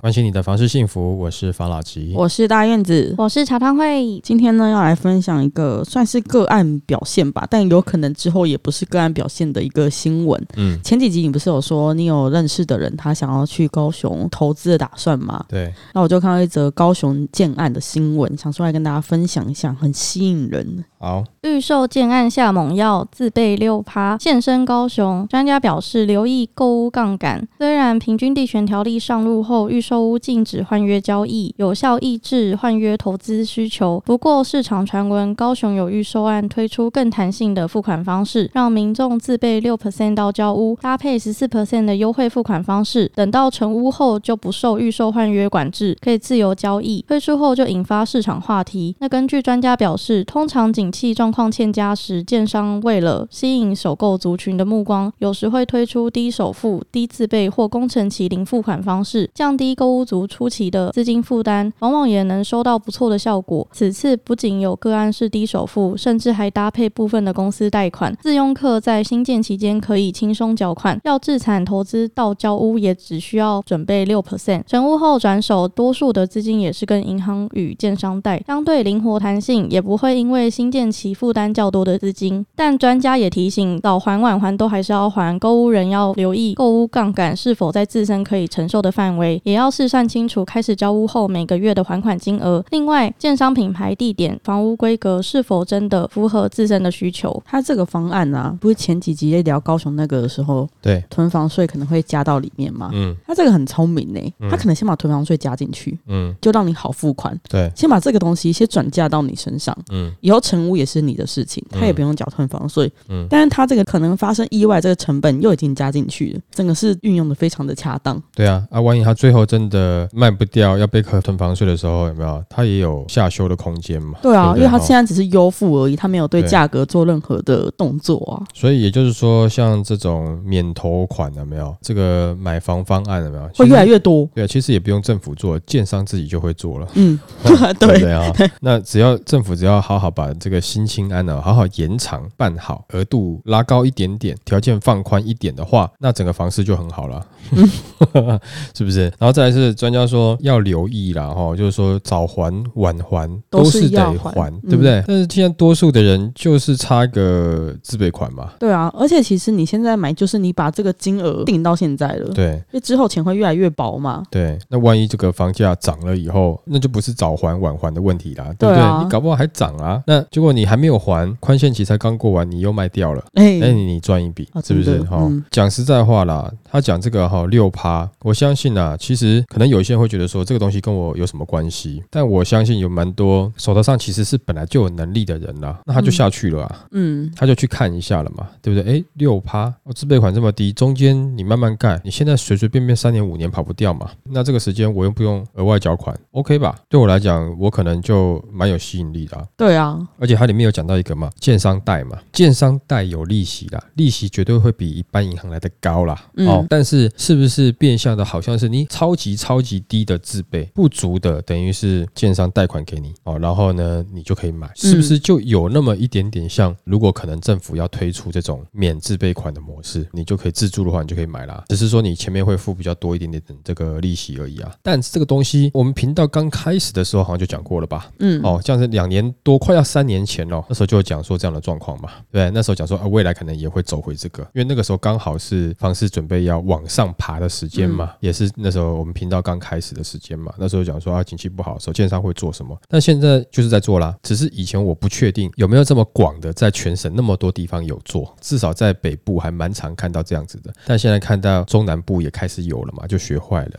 关心你的房事幸福，我是房老吉。我是大院子。我是茶汤会，今天呢要来分享一个算是个案表现吧，但有可能之后也不是个案表现的一个新闻。嗯，前几集你不是有说你有认识的人，他想要去高雄投资的打算吗？对，那我就看到一则高雄建案的新闻，想出来跟大家分享一下，很吸引人。好，预售建案下猛药，自备六趴现身高雄。专家表示，留意购物杠杆。虽然平均地权条例上路后，预售屋禁止换约交易，有效抑制换约投资需求。不过，市场传闻高雄有预售案推出更弹性的付款方式，让民众自备六 percent 到交屋，搭配十四 percent 的优惠付款方式，等到成屋后就不受预售换约管制，可以自由交易。推出后就引发市场话题。那根据专家表示，通常景气状况欠佳时，建商为了吸引首购族群的目光，有时会推出低首付、低自备或工程期零付款方式，降低购屋族初期的资金负担，往往也能收到不错的效果。此次不仅有个案是低首付，甚至还搭配部分的公司贷款，自用客在新建期间可以轻松缴款，要自产投资到交屋也只需要准备六 percent，成屋后转手，多数的资金也是跟银行与建商贷，相对灵活弹性，也不会因为新建期负担较多的资金。但专家也提醒，早还晚还都还是要还，购屋人要留意购屋杠杆是否在自身可以承受的范围，也要试算清楚开始交屋后每个月的还款金额。另外，建商品牌、地点、房屋规格是否真的符合自身的需求。他这个方案啊，不是前几集在聊高雄那个的时候，对，囤房税可能会加到里面吗？嗯他这个很聪明呢、嗯他可能先把囤房税加进去，嗯，就让你好付款，对，先把这个东西先转嫁到你身上，嗯以后成屋也是你的事情，他也不用缴囤房税。嗯，但是他这个可能发生意外，这个成本又已经加进去了，整个是运用的非常的恰当。对啊，啊，万一他最后真的卖不掉，要被课囤房税的时候，有没有？他也有下修的空间嘛？对啊，不因为他现在只是优付而已，他没有对对价格做任何的动作啊。所以也就是说，像这种免头款的没有？这个买房方案有没有？会越来越越多。对啊，其实也不用政府做，建商自己就会做了。嗯，对不 对，对啊，那只要政府只要好好把这个新青安呢，好好延长办好，额度拉高一点点，条件放宽一点的话，那整个房市就很好了，是不是？然后再来是专家说要留意啦，哈，就是说早还晚还都是是得要还对不对？但是现在多数的人就是差个自备款嘛，对啊，而且其实你现在买，就是你把这个金额定到现在了，因对。为之后钱会越来越薄嘛。对，那万一这个房价涨了以后，那就不是早还晚还的问题啦，对不对？你搞不好还涨啊，那结果你还没有还，宽限期才刚过完，你又卖掉了。哎、那，你你赚一笔啊，是不是真？的哈嗯，讲实在话啦，他讲这个哈六趴，我相信啊，其实可能有一些人会觉得说这个东西跟我有什么关系，但我相信有蛮多手头上其实是本来就有能力的人啦，那他就下去了啊，嗯，他就去看一下了嘛，对不对？哎，六趴，我自备款这么低，中间你慢慢干，你现在随随便便三年五年跑不掉嘛，那这个时间我又不用额外缴款，OK 吧？对我来讲，我可能就蛮有吸引力的、啊。对啊，而且它里面有讲到一个嘛，建商贷嘛，建商贷有利息啦，利息绝对会比一般银行来的高啦。嗯哦，但是是不是变相的，好像是你超级超级低的自备不足的，等于是建商贷款给你哦，然后呢，你就可以买，是不是就有那么一点点像？如果可能政府要推出这种免自备款的模式，你就可以自住的话，你就可以买啦。只是说你前面会付比较多一点点的这个利息而已啊。但这个东西，我们频道刚开始的时候好像就讲过了吧？嗯，哦，这样是两年多，快要三年前了。那时候就讲说这样的状况嘛，对，那时候讲说啊，未来可能也会走回这个，因为那个时候刚好是房市准备要往上爬的时间嘛，也是那时候我们频道刚开始的时间嘛。那时候讲说啊，景气不好的时候，建商会做什么？但现在就是在做啦，只是以前我不确定有没有这么广的在全省那么多地方有做，至少在北部还蛮常看到这样子的。但现在看到中南部也开始有了嘛，就学坏了。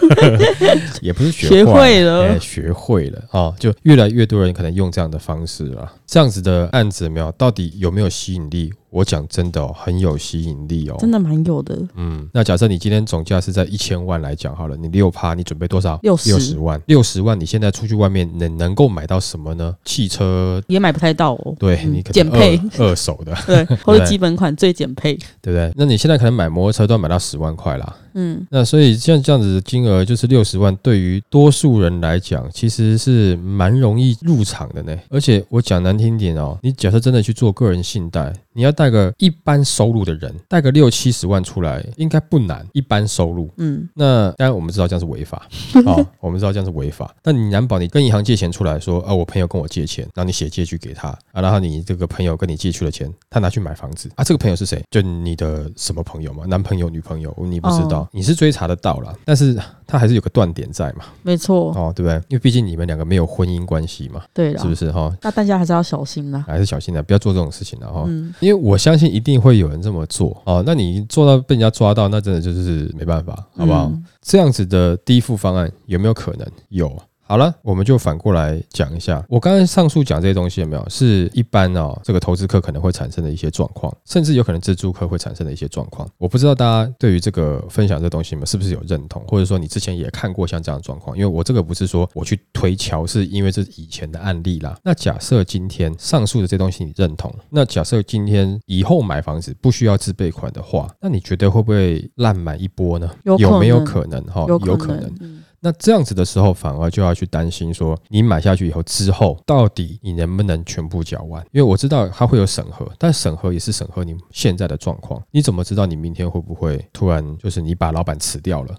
也不是学学会了哎学会了啊、哦，就越来越多人可能用这样的方式了。这样子的案子有没有？到底有没有吸引力？我讲真的哦，很有吸引力哦，真的蛮有的。嗯，那假设你今天总价是在一千万来讲好了，你六趴，你准备多少？六十六十万，六十万，你现在出去外面能能够买到什么呢？汽车，也买不太到哦。对嗯你可能减配，二二手的，对，或者基本款最减配。对不对？那你现在可能买摩托车都要买到十万块啦。嗯，那所以像这样子的金额，就是六十万，对于多数人来讲，其实是蛮容易入场的呢。而且我讲难听点哦，你假设真的去做个人信贷，你要带个一般收入的人，带个六七十万出来，应该不难。一般收入，嗯，那当然我们知道这样是违法，哦，我们知道这样是违法。那你难保你跟银行借钱出来说，啊，我朋友跟我借钱，然后你写借据给他啊，然后你这个朋友跟你借去了钱，他拿去买房子啊，这个朋友是谁？就你的什么朋友嘛？男朋友、女朋友，你不知道，你是追查得到了，但是他还是有个断点在嘛，没错，哦，对不对？因为毕竟你们两个没有婚姻关系嘛，对了，是不是哈？那大家还是要小心啦。还是小心的，不要做这种事情了哈。嗯，因为我相信一定会有人这么做哦。那你做到被人家抓到，那真的就是没办法，好不好？嗯这样子的低付方案有没有可能？有。好了，我们就反过来讲一下，我刚才上述讲这些东西有没有是一般哦，这个投资客可能会产生的一些状况，甚至有可能自助客会产生的一些状况。我不知道大家对于这个分享这东西们是不是有认同，或者说你之前也看过像这样的状况？因为我这个不是说我去推敲，是因为这是以前的案例啦。那假设今天上述的这东西你认同，那假设今天以后买房子不需要自备款的话，那你觉得会不会烂买一波呢？有有没有可能？哈，有有可能。嗯那这样子的时候，反而就要去担心说，你买下去以后之后，到底你能不能全部缴完？因为我知道它会有审核，但审核也是审核你现在的状况。你怎么知道你明天会不会突然就是你把老板辞掉了？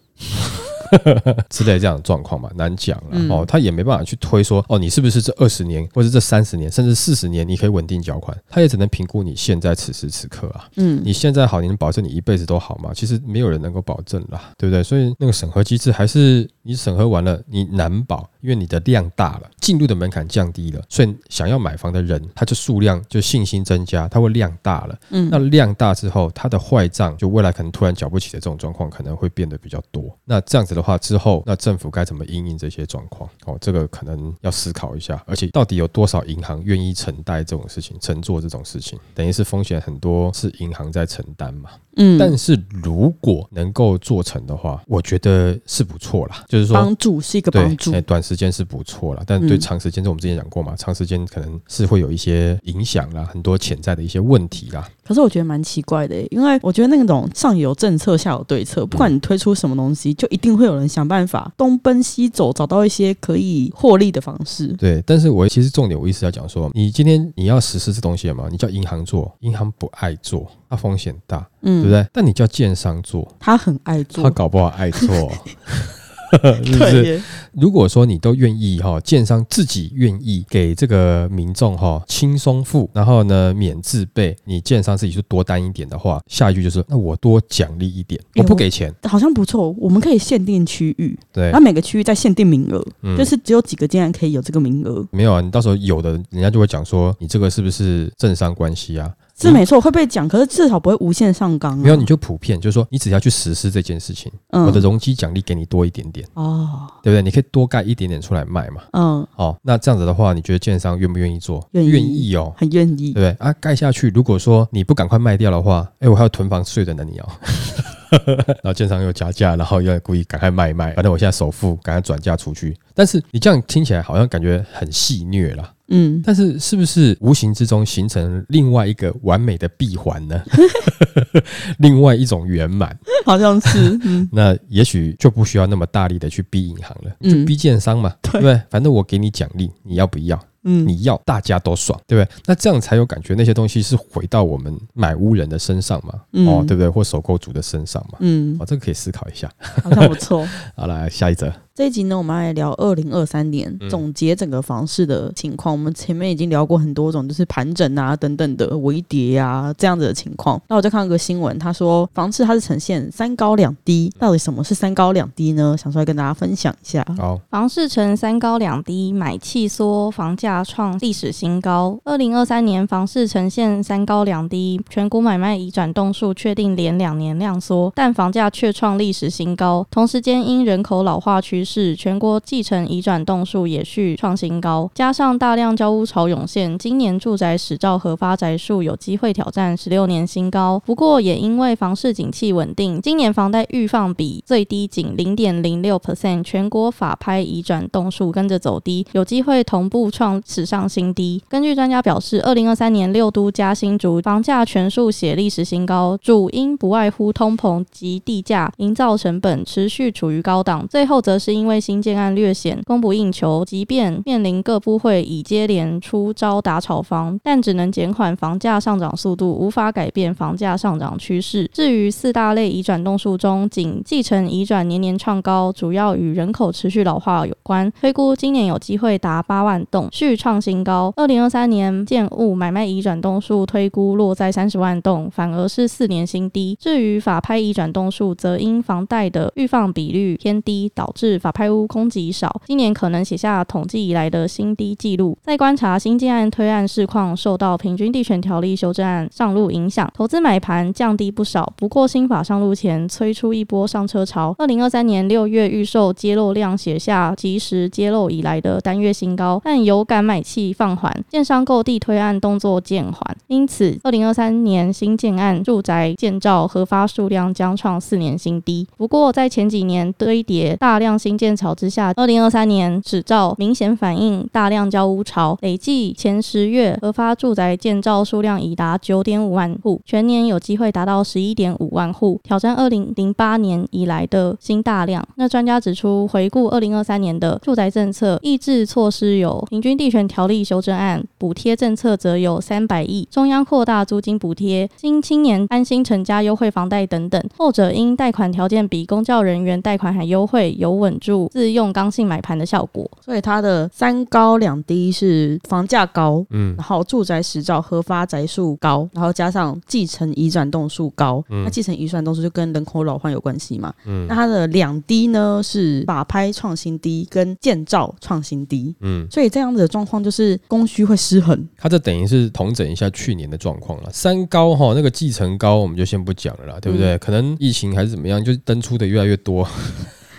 之类这样的状况嘛，难讲了、嗯哦。他也没办法去推说哦，你是不是这二十年或者这三十年甚至四十年你可以稳定缴款？他也只能评估你现在此时此刻啊。嗯，你现在好，你能保证你一辈子都好吗？其实没有人能够保证啦，对不对？所以那个审核机制还是你审核完了，你难保，因为你的量大了，进入的门槛降低了，所以想要买房的人，他就数量就信心增加，他会量大了。嗯那量大之后，他的坏账就未来可能突然缴不起的这种状况，可能会变得比较多。那这样子的话，之后那政府该怎么应应这些状况？哦，这个可能要思考一下。而且，到底有多少银行愿意承担这种事情，承做这种事情？等于是风险很多是银行在承担嘛。嗯，但是如果能够做成的话，我觉得是不错啦。就是说，帮助是一个对帮，助哎，短时间是不错啦，但对嗯长时间，这我们之前讲过嘛，长时间可能是会有一些影响啦，很多潜在的一些问题啦。可是我觉得蛮奇怪的，因为我觉得那种上有政策下有对策，不管你推出什么东西，就一定会有人想办法东奔西走，找到一些可以获利的方式。对，但是我其实重点我意思要讲说，你今天你要实施这东西嘛，你叫银行做，银行不爱做，它风险大，嗯，对不？对？但你叫建商做，他很爱做他，搞不好爱做。是不是？如果说你都愿意哈，建商自己愿意给这个民众哈轻松付，然后呢免自备，你建商自己就多担一点的话，下一句就是那我多奖励一点，我不给钱，好像不错。我们可以限定区域，对然后，每个区域再限定名额，嗯就是只有几个竟然可以有这个名额，没有啊，你到时候有的人家就会讲说你这个是不是政商关系啊？是没错，会被讲，可是至少不会无限上纲、啊。没有，你就普遍就是说你只要去实施这件事情，嗯我的容积奖励给你多一点点，哦，对不对？你可以多盖一点点出来卖嘛。嗯，哦，那这样子的话，你觉得建商愿不愿意做？愿意哦。很愿意对不。对啊？盖下去，如果说你不赶快卖掉的话，哎，我还有囤房税的呢，你哦。然后建商又加价，然后又故意赶快卖一卖，反正我现在首付赶快转嫁出去。但是你这样听起来好像感觉很戏虐啦，嗯，但是是不是无形之中形成另外一个完美的闭环呢？另外一种圆满，好像是，嗯那也许就不需要那么大力的去逼银行了，嗯就逼建商嘛，对不对？反正我给你奖励，你要不要？嗯，你要，大家都爽，对不对？那这样才有感觉，那些东西是回到我们买屋人的身上嘛，嗯哦，对不对？或首购族的身上嘛，嗯，哦，这个可以思考一下。好像不错。好，来下一则，这一集呢，我们来聊二零二三年嗯总结整个房市的情况。我们前面已经聊过很多种，就是盘整啊等等的微跌啊这样子的情况。那我就看个新闻，他说房市它是呈现三高两低，到底什么是三高两低呢？想出来跟大家分享一下。好，房市呈三高两低，买气缩，房价创历史新高。二零二三年房市呈现三高两低，全国买卖移转动数确定连两年量缩，但房价却创历史新高。同时间因人口老化趋势，全国继承移转栋数也续创新高，加上大量交屋潮涌现，今年住宅始照和发宅数有机会挑战十六年新高。不过也因为房市景气稳定，今年房贷预放比最低仅零点零六 percent，全国法拍移转栋数跟着走低，有机会同步创史上新低。根据专家表示，二零二三年六都加新竹房价全数写历史新高，主因不外乎通膨及地价、营造成本持续处于高高档，最后则是因为新建案略显供不应求，即便面临各部会已接连出招打炒房，但只能减缓房价上涨速度，无法改变房价上涨趋势。至于四大类移转栋数中，仅继承移转年年创高，主要与人口持续老化有关，推估今年有机会达八万栋，续创新高。二零二三年建物买卖移转栋数推估落在三十万栋，反而是四年新低。至于法拍移转栋数，则因房贷的预放比率偏低，导致法拍屋供给少，今年可能写下统计以来的新低纪录。再观察新建案推案市况，受到平均地权条例修正案上路影响，投资买盘降低不少。不过新法上路前，催出一波上车潮。二零二三年六月预售揭露量写下及时揭露以来的单月新高，但有感买气放缓，建商购地推案动作渐缓，因此二零二三年新建案住宅建造核发数量将创四年新低。不过在前几年堆叠大量新建潮之下，二零二三年始照明显反映大量交屋潮，累计前十月核发住宅建造数量已达九点五万户，全年有机会达到十一点五万户，挑战二零零八年以来的新大量。那专家指出，回顾二零二三年的住宅政策抑制措施有平均地权条例修正案，补贴政策则有三百亿，中央扩大租金补贴，新青年安心成家优惠房贷等等。后者因贷款条件比公教人员贷款还优惠，有稳住自用刚性买盘的效果。所以它的三高两低是房价高，嗯然后住宅实照核发宅数高，然后加上继承移转栋数高。嗯那继承移转栋数就跟人口老化有关系嘛？嗯那它的两低呢是法拍创新低跟建造创新低。嗯，所以这样子的状况就是供需会失衡，它这等于是统整一下去年的状况了。三高哈，那个继承高我们就先不讲了啦，对不对？可能疫情还是怎么样，就登出的越来越多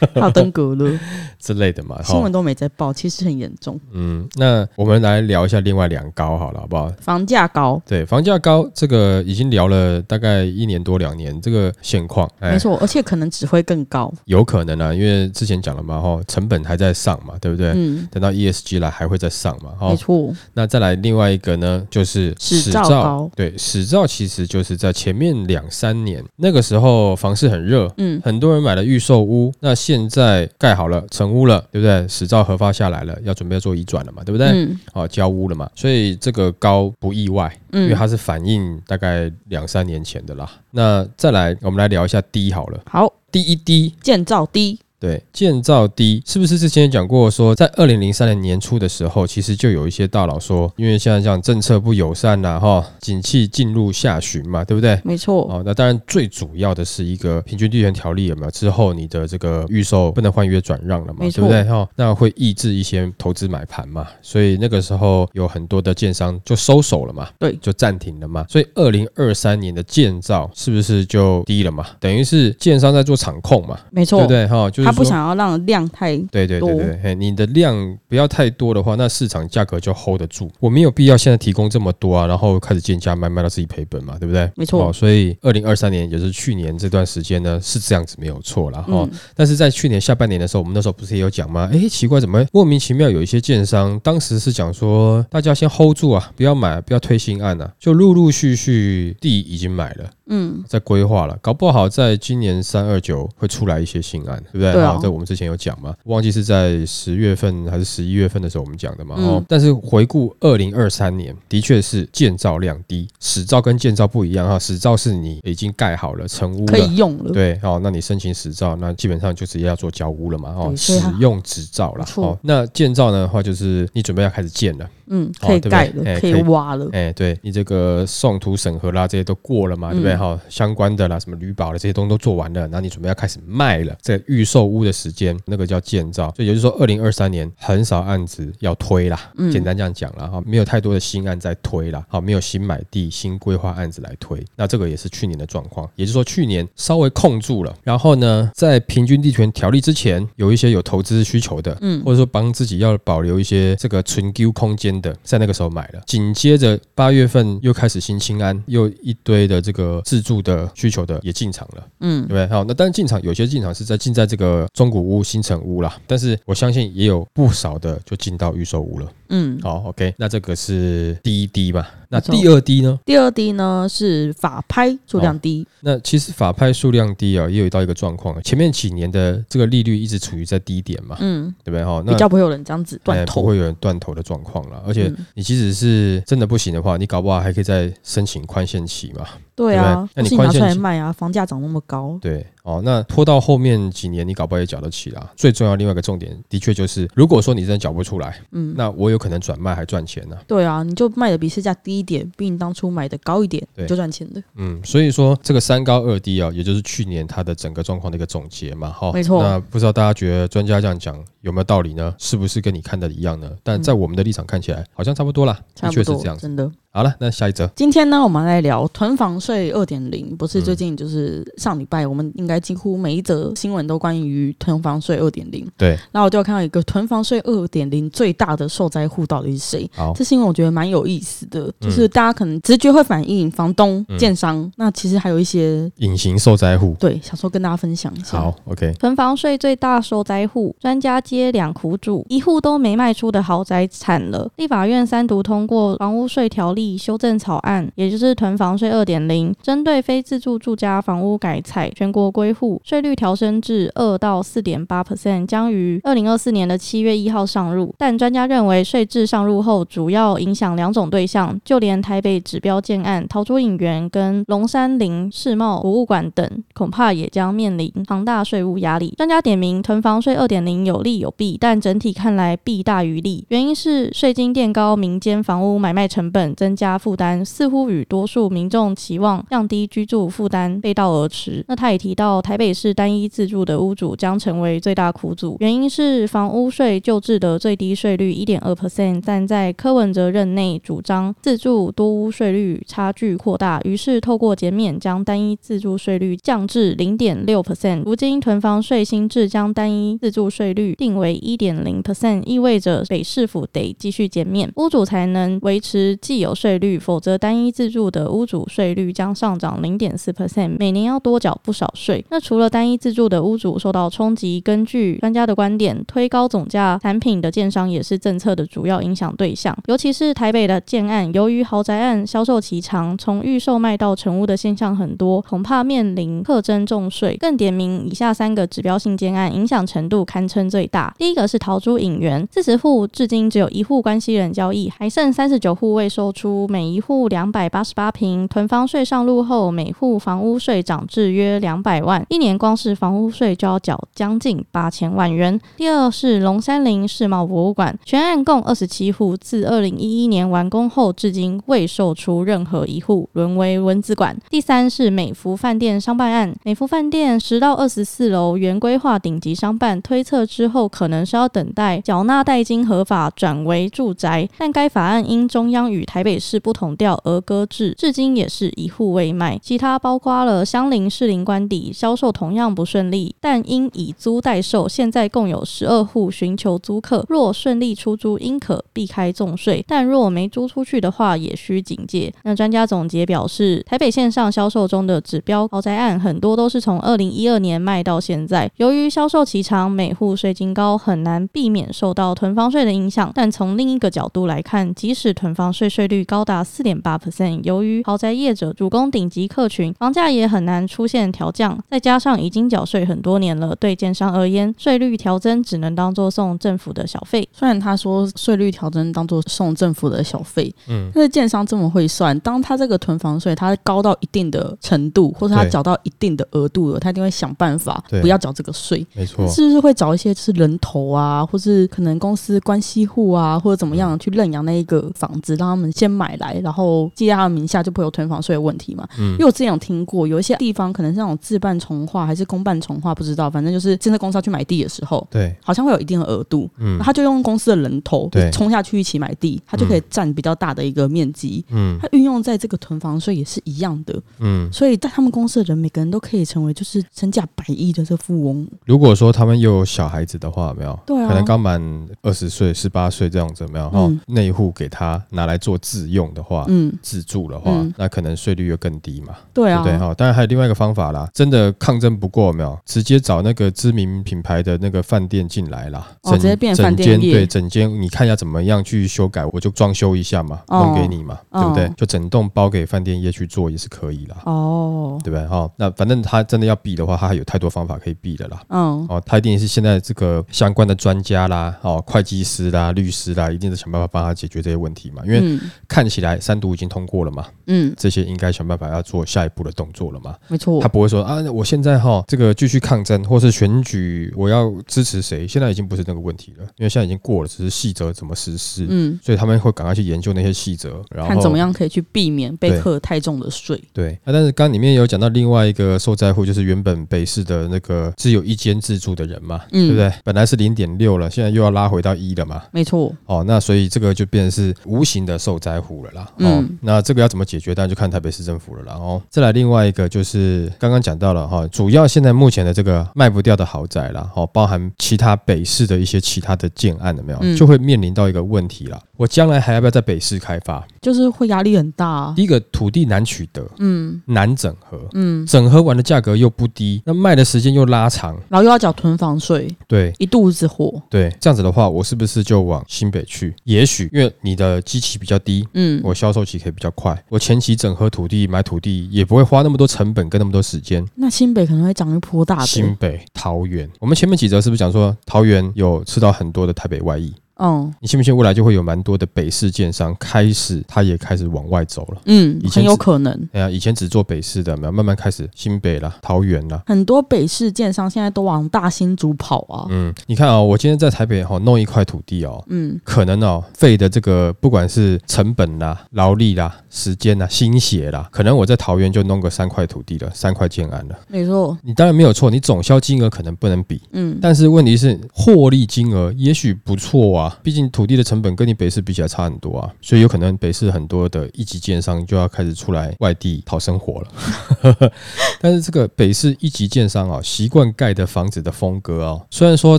还有登革热之类的嘛。新闻，都没在报，其实很严重。嗯，那我们来聊一下另外两高好了，好不好？房价高，对，房价高这个已经聊了大概一年多两年，这个现况，哎没错，而且可能只会更高。有可能啊，因为之前讲了嘛，哈，成本还在上嘛，对不对？嗯，等到 ESG 来还会再上嘛，哈没。错，那再来另外一个呢，就是始照高对，始照其实就是在前面两三年那个时候房市很热，嗯，很多人买了预售屋，那现在盖好了，成屋了，对不对？执照核发下来了，要准备做移转了嘛，对不对？嗯哦，交屋了嘛，所以这个高不意外，因为嗯，它是反映大概两三年前的啦。那再来，我们来聊一下低好了，好，第一低。建造低，对，建造低是不是之前也讲过说，在二零零三年年初的时候，其实就有一些大佬说，因为现在这样政策不友善呐、哈，景气进入下旬嘛，对不对？没错，哦，那当然最主要的是一个平均地权条例有没有？之后你的这个预售不能换约转让了嘛，对不对？哈、那会抑制一些投资买盘嘛，所以那个时候有很多的建商就收手了嘛，对就暂停了嘛。所以二零二三年的建造是不是就低了嘛？等于是建商在做场控嘛，没错对不，对？哈、就是他不想要让量太对对对对，嘿，你的量不要太多的话，那市场价格就 hold 得住。我没有必要现在提供这么多啊，然后开始贱价卖，卖到自己赔本嘛，对不对？没错哦，所以二零二三年也就是去年这段时间呢，是这样子没有错啦。哈、嗯但是在去年下半年的时候，我们那时候不是也有讲吗？诶，奇怪，怎么莫名其妙有一些建商当时是讲说，大家先 hold 住啊，不要买，不要推新案啊，就陆陆续续地已经买了。嗯，在规划了，搞不好在今年三二九会出来一些新案，对不对？对啊好这我们之前有讲嘛，忘记是在十月份还是十一月份的时候我们讲的嘛。嗯哦，但是回顾二零二三年，的确是建造量低，始造跟建造不一样哈，始造是你已经盖好了成屋可了。以用了，对，哦，那你申请始造，那基本上就直接要做交屋了嘛，哦，使用执照啦。没错哦，那建造呢的话，就是你准备要开始建了，嗯，哦可以盖了，可以挖了，哎，对你这个送图审核啦，这些都过了嘛，对不对？嗯对？哈，相关的啦，什么旅保的这些东西都做完了，然后你准备要开始卖了，这预售屋的时间，那个叫建造，所以也就是说，二零二三年很少案子要推啦，嗯简单这样讲了哈，没有太多的新案在推啦，好，没有新买地、新规划案子来推，那这个也是去年的状况，也就是说去年稍微控住了，然后呢，在平均地权条例之前，有一些有投资需求的，嗯或者说帮自己要保留一些这个存 Q 空间的，在那个时候买了。紧接着八月份又开始新青安，又一堆的这个自住的需求的也进场了，嗯对不对？好，那当然进场有些进场是在进在这个中古屋、新城屋啦，但是我相信也有不少的就进到预售屋了。嗯。好，OK，那这个是第一滴嘛？那第二低呢？第二低呢是法拍数量低，那其实法拍数量低啊，也有到一个状况，前面几年的这个利率一直处于在低点嘛，嗯，对不对？哈，那比较不会有人这样子哎断头。不会有人断头的状况了。而且嗯你即使是真的不行的话，你搞不好还可以再申请宽限期嘛。对啊，那你宽限卖啊，房价涨那么高，对，哦，那拖到后面几年，你搞不好也缴得起啦。最重要另外一个重点，的确就是，如果说你真的缴不出来，嗯，那我有可能转卖还赚钱呢、对啊，你就卖的比市价低一点，比你当初买的高一点，对就赚钱的。嗯，所以说这个三高二低啊，也就是去年它的整个状况的一个总结嘛，哈、没错那不知道大家觉得专家这样讲有没有道理呢？是不是跟你看的一样呢？但在我们的立场看起来，好像差不多啦，的确是这样子。真的。好了，那下一则，今天呢，我们来聊囤房税二点零，不是嗯最近就是上礼拜，我们应该几乎每一则新闻都关于囤房税二点零。对，然后我就看到一个囤房税二点零最大的受灾户到底是谁？好，这新闻我觉得蛮有意思的，就是大家可能直觉会反映房东、嗯建商，那其实还有一些隐形受灾户。对，想说跟大家分享一下。好，OK，囤房税最大受灾户，专家接两苦主，一户都没卖出的豪宅惨了。立法院三读通过房屋税条例修正草案，也就是囤房税二点零，针对非自住住家房屋改采全国归户，税率调升至二到四点八 percent，将于二零二四年的七月一号上路。但专家认为，税制上路后，主要影响两种对象，就连台北指标建案桃竹影园跟龙山林世贸博物馆等，恐怕也将面临庞大税务压力。专家点名囤房税二点零有利有弊，但整体看来弊大于利。原因是税金垫高民间房屋买卖成本，增加负担，似乎与多数民众期望降低居住负担背道而驰。那他也提到，台北市单一自住的屋主将成为最大苦主，原因是房屋税旧制的最低税率一点二 percent，但在柯文哲任内主张自住多屋税率差距扩大，于是透过减免将单一自住税率降至零点六 percent。如今囤房税新制将单一自住税率定为一点零 percent，意味着北市府得继续减免，屋主才能维持既有税税率，否则单一自住的屋主税率将上涨零点四 percent，每年要多缴不少税。那除了单一自住的屋主受到冲击，根据专家的观点，推高总价产品的建商也是政策的主要影响对象，尤其是台北的建案，由于豪宅案销售期长，从预售卖到成屋的现象很多，恐怕面临课征重税。更点名以下三个指标性建案，影响程度堪称最大。第一个是桃珠影园，四十户至今只有一户关系人交易，还剩三十九户未售出，每一户两百八十八平。囤房税上路后，每户房屋税涨至约两百万，一年光是房屋税就要缴将近八千万元。第二是龙山林世贸博物馆，全案共二十七户，自二零一一年完工后至今未售出任何一户，沦为文字馆。第三是美孚饭店商办案，美孚饭店十到二十四楼原规划顶级商办，推测之后可能是要等待缴纳代金合法转为住宅，但该法案因中央与台北市不同调而搁置，至今也是一户未卖。其他包括了相邻士林官邸销售同样不顺利，但因以租代售，现在共有十二户寻求租客，若顺利出租，应可避开重税；但若没租出去的话，也需警戒。那专家总结表示，台北线上销售中的指标豪宅案很多都是从二零一二年卖到现在，由于销售期长，每户税金高，很难避免受到囤房税的影响。但从另一个角度来看，即使囤房税税率高达四点八 percent，由于豪宅业者主攻顶级客群，房价也很难出现调降。再加上已经缴税很多年了，对建商而言，税率调增只能当做送政府的小费。虽然他说税率调增当做送政府的小费，嗯，但是建商这么会算，当他这个囤房税他高到一定的程度，或者他对缴到一定的额度了，他一定会想办法不要缴这个税。没错，是不是会找一些就是人头啊，或是可能公司关系户啊，或者怎么样去认养那一个房子，让他们先买来，然后记在他的名下，就不会有囤房税的问题嘛。嗯因为我之前有听过，有一些地方可能是那种自办重化还是公办重化，不知道，反正就是建设公司要去买地的时候，对，好像会有一定的额度，嗯他就用公司的人头对冲下去一起买地，他就可以占比较大的一个面积。嗯他运用在这个囤房税也是一样的，嗯，所以在他们公司的人，每个人都可以成为就是身价百亿的这富翁。如果说他们又有小孩子的话，有没有？对啊可能刚满二十岁、十八岁这样子，有没有？哈、嗯内户给他拿来做自用的话，嗯，自住的话，嗯那可能税率又更低嘛，对啊，对不对？哈、当然还有另外一个方法啦，真的抗争不过，有没有？直接找那个知名品牌的那个饭店进来啦，哦直接变饭店业整间对，整间你看一下怎么样去修改，我就装修一下嘛，哦弄给你嘛，对不对哦？就整栋包给饭店业去做也是可以啦。哦，对不对？哈、那反正他真的要避的话，他还有太多方法可以避的啦。嗯，哦，他一定是现在这个相关的专家啦，哦，会计师啦、律师啦，一定是想办法帮他解决这些问题嘛。因为嗯看起来三读已经通过了嘛，嗯，这些应该想办法要做下一步的动作了嘛。没错他，不会说啊，我现在哈这个继续抗争，或是选举我要支持谁，现在已经不是那个问题了，因为现在已经过了，只是细则怎么实施。嗯，所以他们会赶快去研究那些细则，然后看怎么样可以去避免被对课太重的税。对，啊、但是刚里面有讲到另外一个受灾户，就是原本北市的那个只有一间自住的人嘛，嗯对不对？本来是零点六了，现在又要拉回到一了嘛。没错，哦，那所以这个就变成是无形的受灾户了啦。哦，嗯那这个要怎么解决，当然就看台北市政府了啦。哦，再来另外一个就是刚刚讲到了哈、主要现在目前的这个卖不掉的豪宅啦，哦，包含其他北市的一些其他的建案有没有，嗯就会面临到一个问题啦。我将来还要不要在北市开发？就是会压力很大、啊。第一个土地难取得，嗯难整合，嗯，整合完的价格又不低，那卖的时间又拉长，然后又要缴囤房税，对一肚子火。对，这样子的话，我是不是就往新北去？也许因为你的基期比较低。嗯，我销售期可以比较快，我前期整合土地、买土地也不会花那么多成本跟那么多时间。那新北可能会涨一波大的。新北、桃园，我们前面几则是不是讲说桃园有吃到很多的台北外溢？嗯你信不信未来就会有蛮多的北市建商开始，他也开始往外走了。嗯以，前很有可能。哎呀，以前只做北市的，有没有慢慢开始新北啦、桃园啦。很多北市建商现在都往大新竹跑啊。嗯，你看啊、我今天在台北哈、弄一块土地哦，嗯可能哦，费的这个不管是成本啦、劳力啦、时间啦、心血啦，可能我在桃园就弄个三块土地了，三块建安了。没错。你当然没有错，你总销金额可能不能比，嗯，但是问题是获利金额也许不错啊，毕竟土地的成本跟你北市比起来差很多啊，所以有可能北市很多的一级建商就要开始出来外地讨生活了。但是这个北市一级建商啊，习惯盖的房子的风格啊，虽然说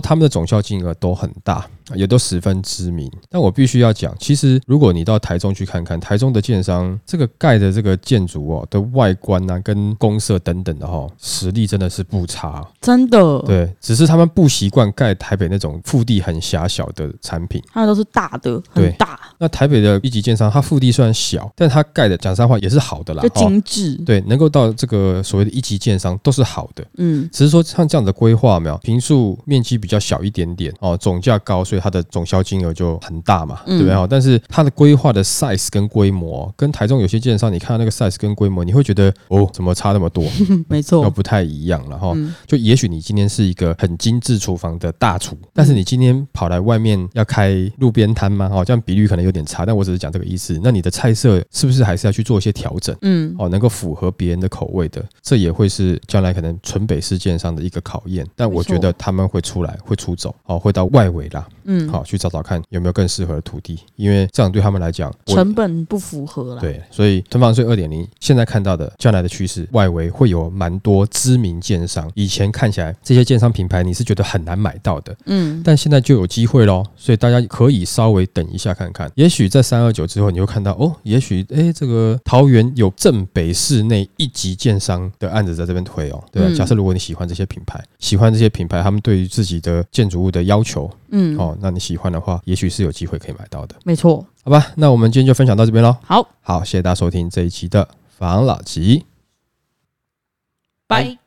他们的总销金额都很大。也都十分知名，但我必须要讲，其实如果你到台中去看看，台中的建商这个盖的这个建筑哦的外观啊，跟公社等等的哈、哦，实力真的是不差。真的。，对，只是他们不习惯盖台北那种腹地很狭小的产品。他们都是大的，对很大，那台北的一级建商，它腹地虽然小，但它盖的讲实话也是好的啦。就哦精致。对，能够到这个所谓的一级建商都是好的，嗯只是说像这样的规划没有，平数面积比较小一点点哦，总价高，所以它的总销金额就很大嘛，嗯对不对？哦，但是它的规划的 size 跟规模，跟台中有些建商，你看到那个 size 跟规模，你会觉得哦，怎么差那么多？没又错。不太一样了哈。嗯就也许你今天是一个很精致厨房的大厨，但是你今天跑来外面要开路边摊吗？哦，这样比率可能有点差，但我只是讲这个意思。那你的菜色是不是还是要去做一些调整？嗯，哦，能够符合别人的口味的，这也会是将来可能纯北市建商的一个考验。但我觉得他们会出来，会出走，哦，会到外围啦，嗯，好、去找找看有没有更适合的土地，因为这样对他们来讲，成本不符合了。，对，所以囤房税二点零现在看到的将来的趋势，外围会有蛮多知名建商。以前看起来这些建商品牌你是觉得很难买到的，嗯，但现在就有机会喽。所以大家可以稍微等一下看看，也许在三二九之后，你会看到哦，也许诶这个桃园有正北市内一级建商的案子在这边推哦。对啊、嗯假设如果你喜欢这些品牌，喜欢这些品牌他们对于自己的建筑物的要求嗯，哦，那你喜欢的话，也许是有机会可以买到的，没错。好吧？那我们今天就分享到这边喽。好，好，谢谢大家收听这一期的房老吉。拜。